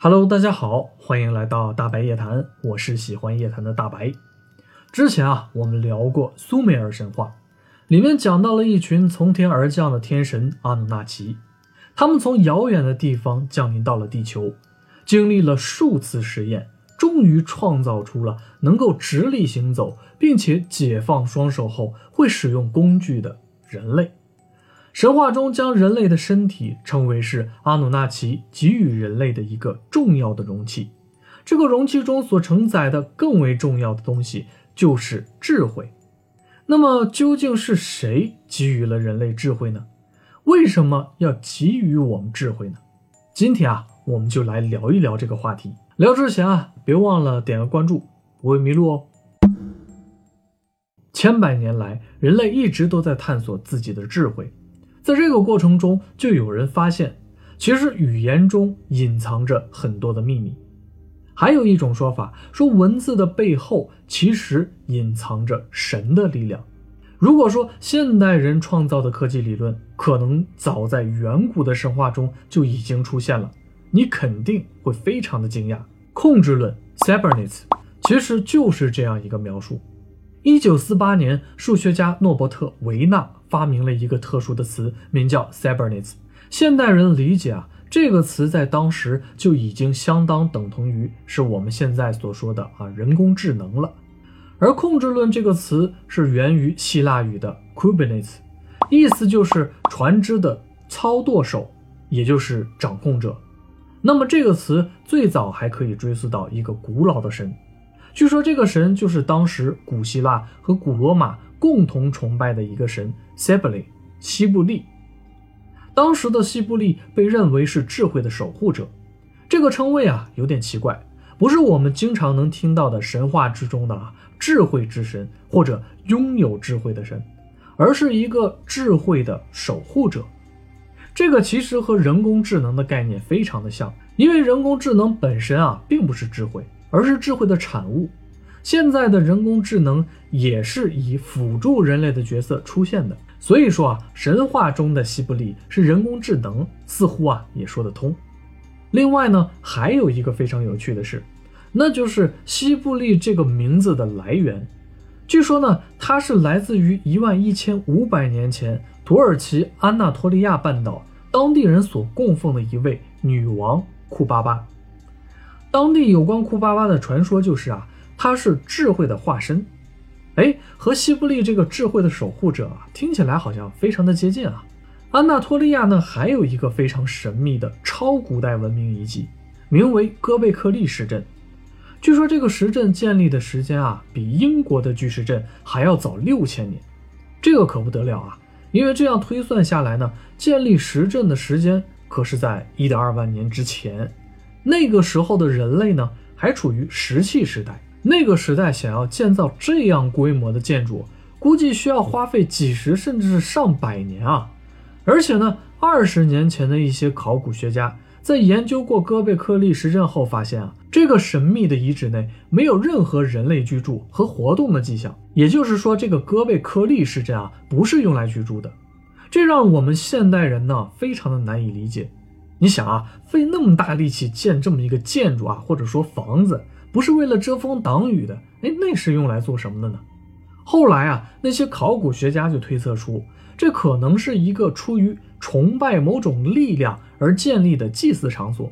Hello，大家好，欢迎来到大白夜谈，我是喜欢夜谈的大白。之前啊，我们聊过苏美尔神话，里面讲到了一群从天而降的天神阿努纳奇，他们从遥远的地方降临到了地球，经历了数次实验，终于创造出了能够直立行走，并且解放双手后会使用工具的人类。神话中将人类的身体称为是阿努纳奇给予人类的一个重要的容器，这个容器中所承载的更为重要的东西就是智慧。那么究竟是谁给予了人类智慧呢？为什么要给予我们智慧呢？今天啊，我们就来聊一聊这个话题。聊之前啊，别忘了点个关注，不会迷路哦。千百年来，人类一直都在探索自己的智慧。在这个过程中，就有人发现，其实语言中隐藏着很多的秘密。还有一种说法说，文字的背后其实隐藏着神的力量。如果说现代人创造的科技理论可能早在远古的神话中就已经出现了，你肯定会非常的惊讶。控制论 （Cybernetics） 其实就是这样一个描述。一九四八年，数学家诺伯特·维纳发明了一个特殊的词，名叫 Cybernets。现代人理解啊，这个词在当时就已经相当等同于是我们现在所说的啊人工智能了。而控制论这个词是源于希腊语的 Kubernetes，意思就是船只的操舵手，也就是掌控者。那么这个词最早还可以追溯到一个古老的神。据说这个神就是当时古希腊和古罗马共同崇拜的一个神西布利。西布利，当时的西布利被认为是智慧的守护者。这个称谓啊有点奇怪，不是我们经常能听到的神话之中的啊智慧之神或者拥有智慧的神，而是一个智慧的守护者。这个其实和人工智能的概念非常的像，因为人工智能本身啊并不是智慧。而是智慧的产物。现在的人工智能也是以辅助人类的角色出现的。所以说啊，神话中的西布利是人工智能，似乎啊也说得通。另外呢，还有一个非常有趣的事，那就是西布利这个名字的来源。据说呢，它是来自于一万一千五百年前土耳其安纳托利亚半岛当地人所供奉的一位女王库巴巴。当地有关库巴巴的传说就是啊，他是智慧的化身，哎，和西布利这个智慧的守护者啊，听起来好像非常的接近啊。安纳托利亚呢，还有一个非常神秘的超古代文明遗迹，名为戈贝克利石阵。据说这个石阵建立的时间啊，比英国的巨石阵还要早六千年，这个可不得了啊！因为这样推算下来呢，建立石阵的时间可是在一点二万年之前。那个时候的人类呢，还处于石器时代。那个时代想要建造这样规模的建筑，估计需要花费几十甚至是上百年啊！而且呢，二十年前的一些考古学家在研究过戈贝克利石阵后发现啊，这个神秘的遗址内没有任何人类居住和活动的迹象。也就是说，这个戈贝克利石阵啊，不是用来居住的。这让我们现代人呢，非常的难以理解。你想啊，费那么大力气建这么一个建筑啊，或者说房子，不是为了遮风挡雨的，哎，那是用来做什么的呢？后来啊，那些考古学家就推测出，这可能是一个出于崇拜某种力量而建立的祭祀场所。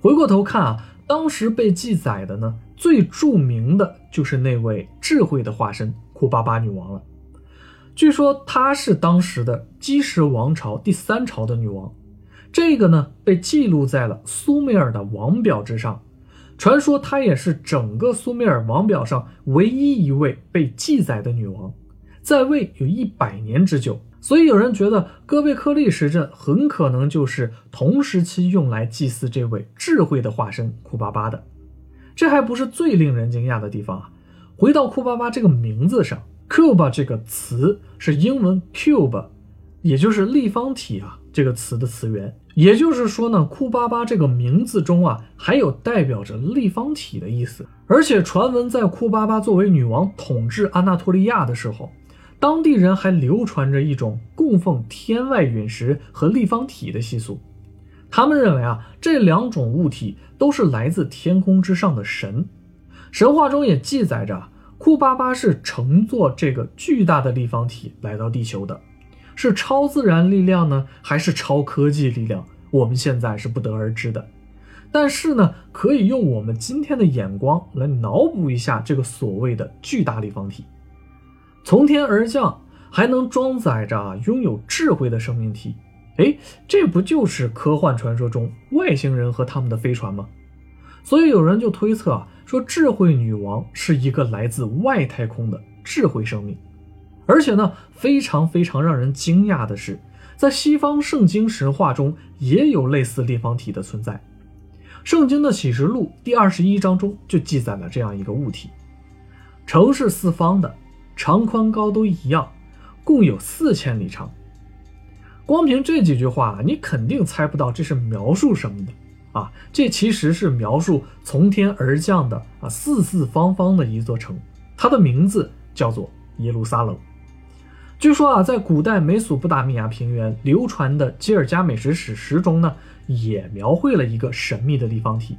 回过头看啊，当时被记载的呢，最著名的就是那位智慧的化身库巴巴女王了。据说她是当时的基什王朝第三朝的女王。这个呢，被记录在了苏美尔的王表之上。传说她也是整个苏美尔王表上唯一一位被记载的女王，在位有一百年之久。所以有人觉得戈贝克利石阵很可能就是同时期用来祭祀这位智慧的化身库巴巴的。这还不是最令人惊讶的地方啊！回到库巴巴这个名字上，cube 这个词是英文 cube，也就是立方体啊这个词的词源。也就是说呢，库巴巴这个名字中啊，还有代表着立方体的意思。而且传闻在库巴巴作为女王统治安纳托利亚的时候，当地人还流传着一种供奉天外陨石和立方体的习俗。他们认为啊，这两种物体都是来自天空之上的神。神话中也记载着，库巴巴是乘坐这个巨大的立方体来到地球的，是超自然力量呢，还是超科技力量？我们现在是不得而知的。但是呢，可以用我们今天的眼光来脑补一下这个所谓的巨大立方体，从天而降，还能装载着拥有智慧的生命体。哎，这不就是科幻传说中外星人和他们的飞船吗？所以有人就推测啊，说智慧女王是一个来自外太空的智慧生命。而且呢，非常非常让人惊讶的是，在西方圣经神话中也有类似立方体的存在。圣经的启示录第二十一章中就记载了这样一个物体：城是四方的，长宽高都一样，共有四千里长。光凭这几句话，你肯定猜不到这是描述什么的啊！这其实是描述从天而降的啊四四方方的一座城，它的名字叫做耶路撒冷。据说啊，在古代美索不达米亚平原流传的吉尔加美什史诗中呢，也描绘了一个神秘的立方体，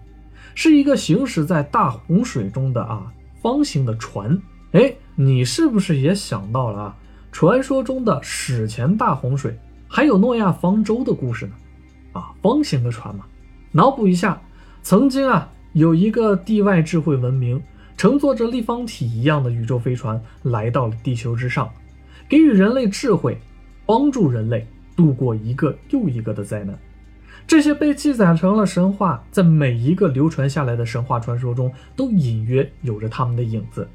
是一个行驶在大洪水中的啊方形的船。哎，你是不是也想到了啊？传说中的史前大洪水？还有诺亚方舟的故事呢，啊，方形的船嘛。脑补一下，曾经啊，有一个地外智慧文明，乘坐着立方体一样的宇宙飞船来到了地球之上，给予人类智慧，帮助人类度过一个又一个的灾难。这些被记载成了神话，在每一个流传下来的神话传说中，都隐约有着他们的影子。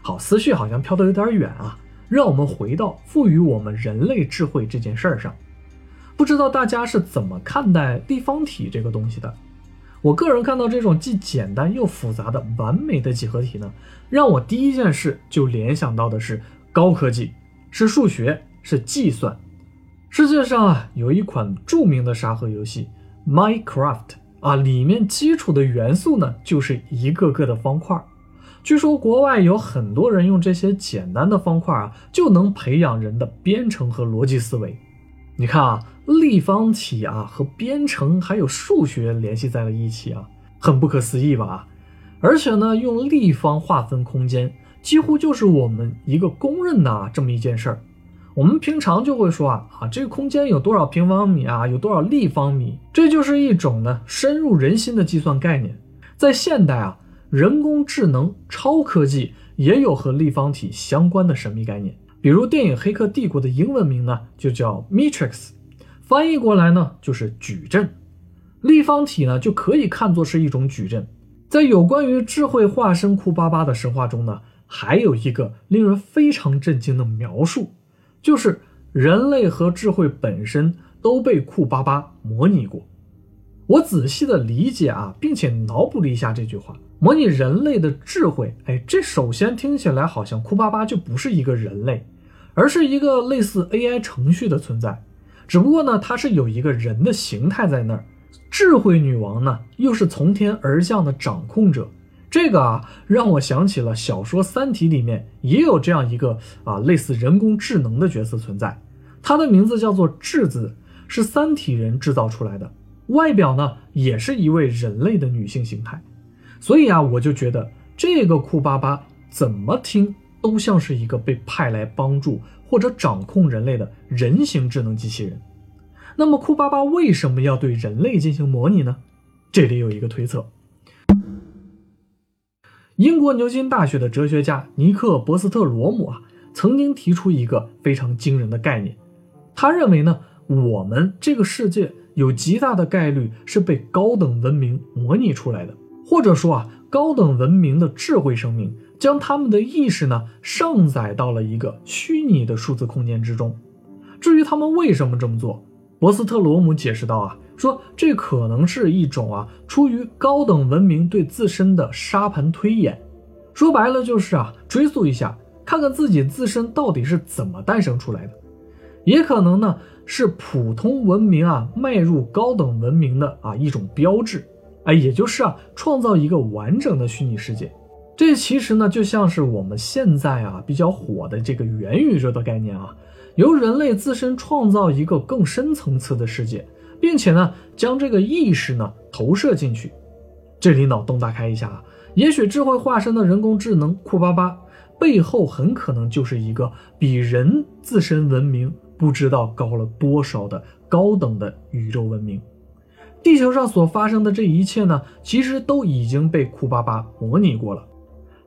好，思绪好像飘得有点远啊。让我们回到赋予我们人类智慧这件事儿上，不知道大家是怎么看待立方体这个东西的？我个人看到这种既简单又复杂的完美的几何体呢，让我第一件事就联想到的是高科技，是数学，是计算。世界上啊，有一款著名的沙盒游戏《Minecraft》啊，里面基础的元素呢，就是一个个的方块。据说国外有很多人用这些简单的方块啊，就能培养人的编程和逻辑思维。你看啊，立方体啊和编程还有数学联系在了一起啊，很不可思议吧？而且呢，用立方划分空间，几乎就是我们一个公认的这么一件事儿。我们平常就会说啊啊，这个空间有多少平方米啊，有多少立方米，这就是一种呢深入人心的计算概念。在现代啊。人工智能、超科技也有和立方体相关的神秘概念，比如电影《黑客帝国》的英文名呢就叫 Matrix，翻译过来呢就是矩阵。立方体呢就可以看作是一种矩阵。在有关于智慧化身库巴巴的神话中呢，还有一个令人非常震惊的描述，就是人类和智慧本身都被库巴巴模拟过。我仔细的理解啊，并且脑补了一下这句话。模拟人类的智慧，哎，这首先听起来好像库巴巴就不是一个人类，而是一个类似 AI 程序的存在。只不过呢，它是有一个人的形态在那儿。智慧女王呢，又是从天而降的掌控者。这个啊，让我想起了小说《三体》里面也有这样一个啊类似人工智能的角色存在。它的名字叫做质子，是三体人制造出来的，外表呢也是一位人类的女性形态。所以啊，我就觉得这个库巴巴怎么听都像是一个被派来帮助或者掌控人类的人形智能机器人。那么库巴巴为什么要对人类进行模拟呢？这里有一个推测：英国牛津大学的哲学家尼克·博斯特罗姆啊，曾经提出一个非常惊人的概念。他认为呢，我们这个世界有极大的概率是被高等文明模拟出来的。或者说啊，高等文明的智慧生命将他们的意识呢上载到了一个虚拟的数字空间之中。至于他们为什么这么做，博斯特罗姆解释道啊，说这可能是一种啊出于高等文明对自身的沙盘推演。说白了就是啊，追溯一下，看看自己自身到底是怎么诞生出来的。也可能呢是普通文明啊迈入高等文明的啊一种标志。哎，也就是啊，创造一个完整的虚拟世界，这其实呢就像是我们现在啊比较火的这个元宇宙的概念啊，由人类自身创造一个更深层次的世界，并且呢，将这个意识呢投射进去。这里脑洞大开一下啊，也许智慧化身的人工智能库巴巴背后很可能就是一个比人自身文明不知道高了多少的高等的宇宙文明。地球上所发生的这一切呢，其实都已经被库巴巴模拟过了。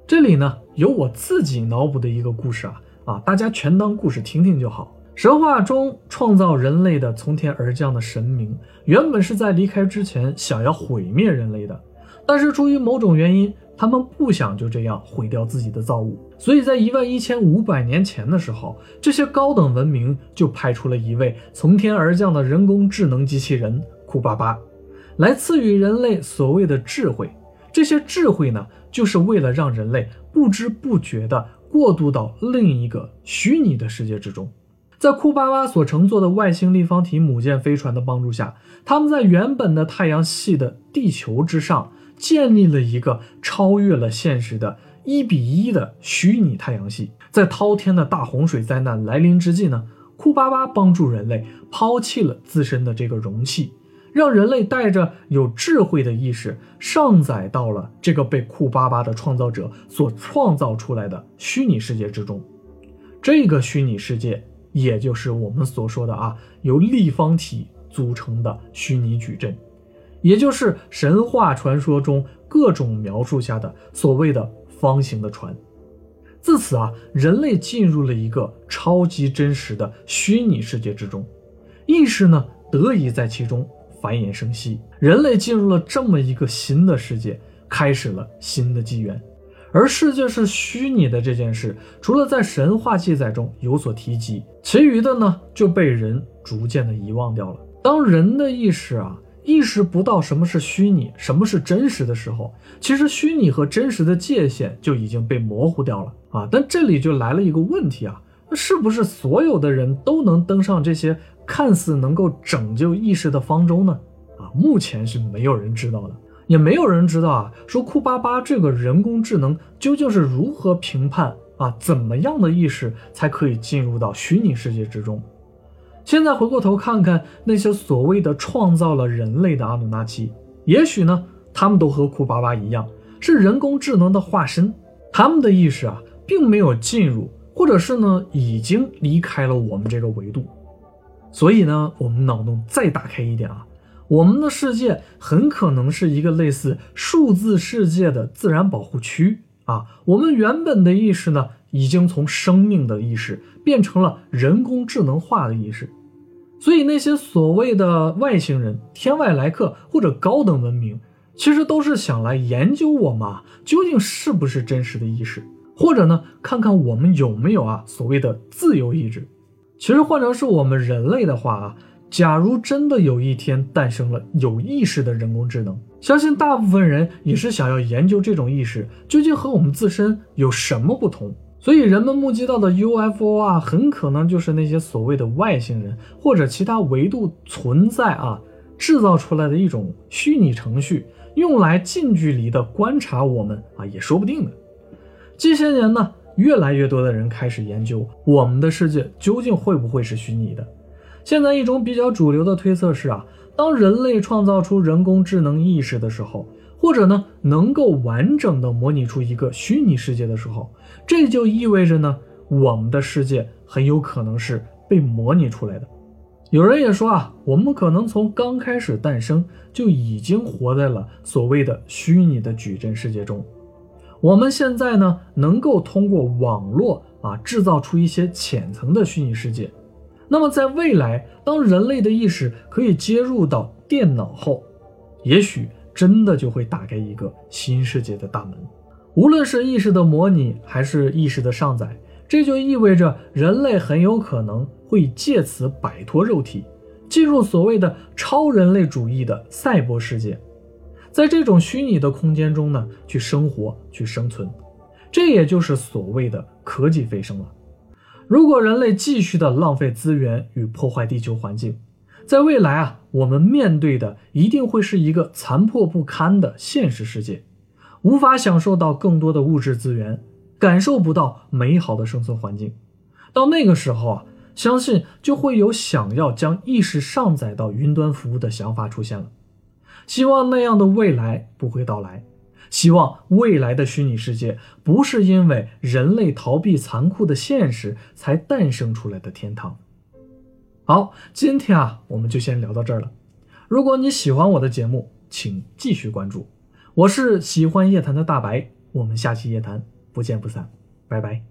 这里呢，有我自己脑补的一个故事啊啊，大家全当故事听听就好。神话中创造人类的从天而降的神明，原本是在离开之前想要毁灭人类的，但是出于某种原因，他们不想就这样毁掉自己的造物，所以在一万一千五百年前的时候，这些高等文明就派出了一位从天而降的人工智能机器人库巴巴。来赐予人类所谓的智慧，这些智慧呢，就是为了让人类不知不觉地过渡到另一个虚拟的世界之中。在库巴巴所乘坐的外星立方体母舰飞船的帮助下，他们在原本的太阳系的地球之上建立了一个超越了现实的一比一的虚拟太阳系。在滔天的大洪水灾难来临之际呢，库巴巴帮助人类抛弃了自身的这个容器。让人类带着有智慧的意识上载到了这个被库巴巴的创造者所创造出来的虚拟世界之中。这个虚拟世界，也就是我们所说的啊，由立方体组成的虚拟矩阵，也就是神话传说中各种描述下的所谓的方形的船。自此啊，人类进入了一个超级真实的虚拟世界之中，意识呢得以在其中。繁衍生息，人类进入了这么一个新的世界，开始了新的纪元。而世界是虚拟的这件事，除了在神话记载中有所提及，其余的呢就被人逐渐的遗忘掉了。当人的意识啊意识不到什么是虚拟，什么是真实的时候，其实虚拟和真实的界限就已经被模糊掉了啊。但这里就来了一个问题啊，那是不是所有的人都能登上这些？看似能够拯救意识的方舟呢？啊，目前是没有人知道的，也没有人知道啊。说库巴巴这个人工智能究竟是如何评判啊？怎么样的意识才可以进入到虚拟世界之中？现在回过头看看那些所谓的创造了人类的阿努纳奇，也许呢，他们都和库巴巴一样，是人工智能的化身。他们的意识啊，并没有进入，或者是呢，已经离开了我们这个维度。所以呢，我们脑洞再打开一点啊，我们的世界很可能是一个类似数字世界的自然保护区啊。我们原本的意识呢，已经从生命的意识变成了人工智能化的意识。所以那些所谓的外星人、天外来客或者高等文明，其实都是想来研究我们究竟是不是真实的意识，或者呢，看看我们有没有啊所谓的自由意志。其实换成是我们人类的话啊，假如真的有一天诞生了有意识的人工智能，相信大部分人也是想要研究这种意识究竟和我们自身有什么不同。所以人们目击到的 UFO 啊，很可能就是那些所谓的外星人或者其他维度存在啊制造出来的一种虚拟程序，用来近距离的观察我们啊，也说不定的。近些年呢。越来越多的人开始研究我们的世界究竟会不会是虚拟的。现在一种比较主流的推测是啊，当人类创造出人工智能意识的时候，或者呢能够完整的模拟出一个虚拟世界的时候，这就意味着呢我们的世界很有可能是被模拟出来的。有人也说啊，我们可能从刚开始诞生就已经活在了所谓的虚拟的矩阵世界中。我们现在呢，能够通过网络啊，制造出一些浅层的虚拟世界。那么在未来，当人类的意识可以接入到电脑后，也许真的就会打开一个新世界的大门。无论是意识的模拟，还是意识的上载，这就意味着人类很有可能会借此摆脱肉体，进入所谓的超人类主义的赛博世界。在这种虚拟的空间中呢，去生活、去生存，这也就是所谓的科技飞升了。如果人类继续的浪费资源与破坏地球环境，在未来啊，我们面对的一定会是一个残破不堪的现实世界，无法享受到更多的物质资源，感受不到美好的生存环境。到那个时候啊，相信就会有想要将意识上载到云端服务的想法出现了。希望那样的未来不会到来，希望未来的虚拟世界不是因为人类逃避残酷的现实才诞生出来的天堂。好，今天啊，我们就先聊到这儿了。如果你喜欢我的节目，请继续关注。我是喜欢夜谈的大白，我们下期夜谈不见不散，拜拜。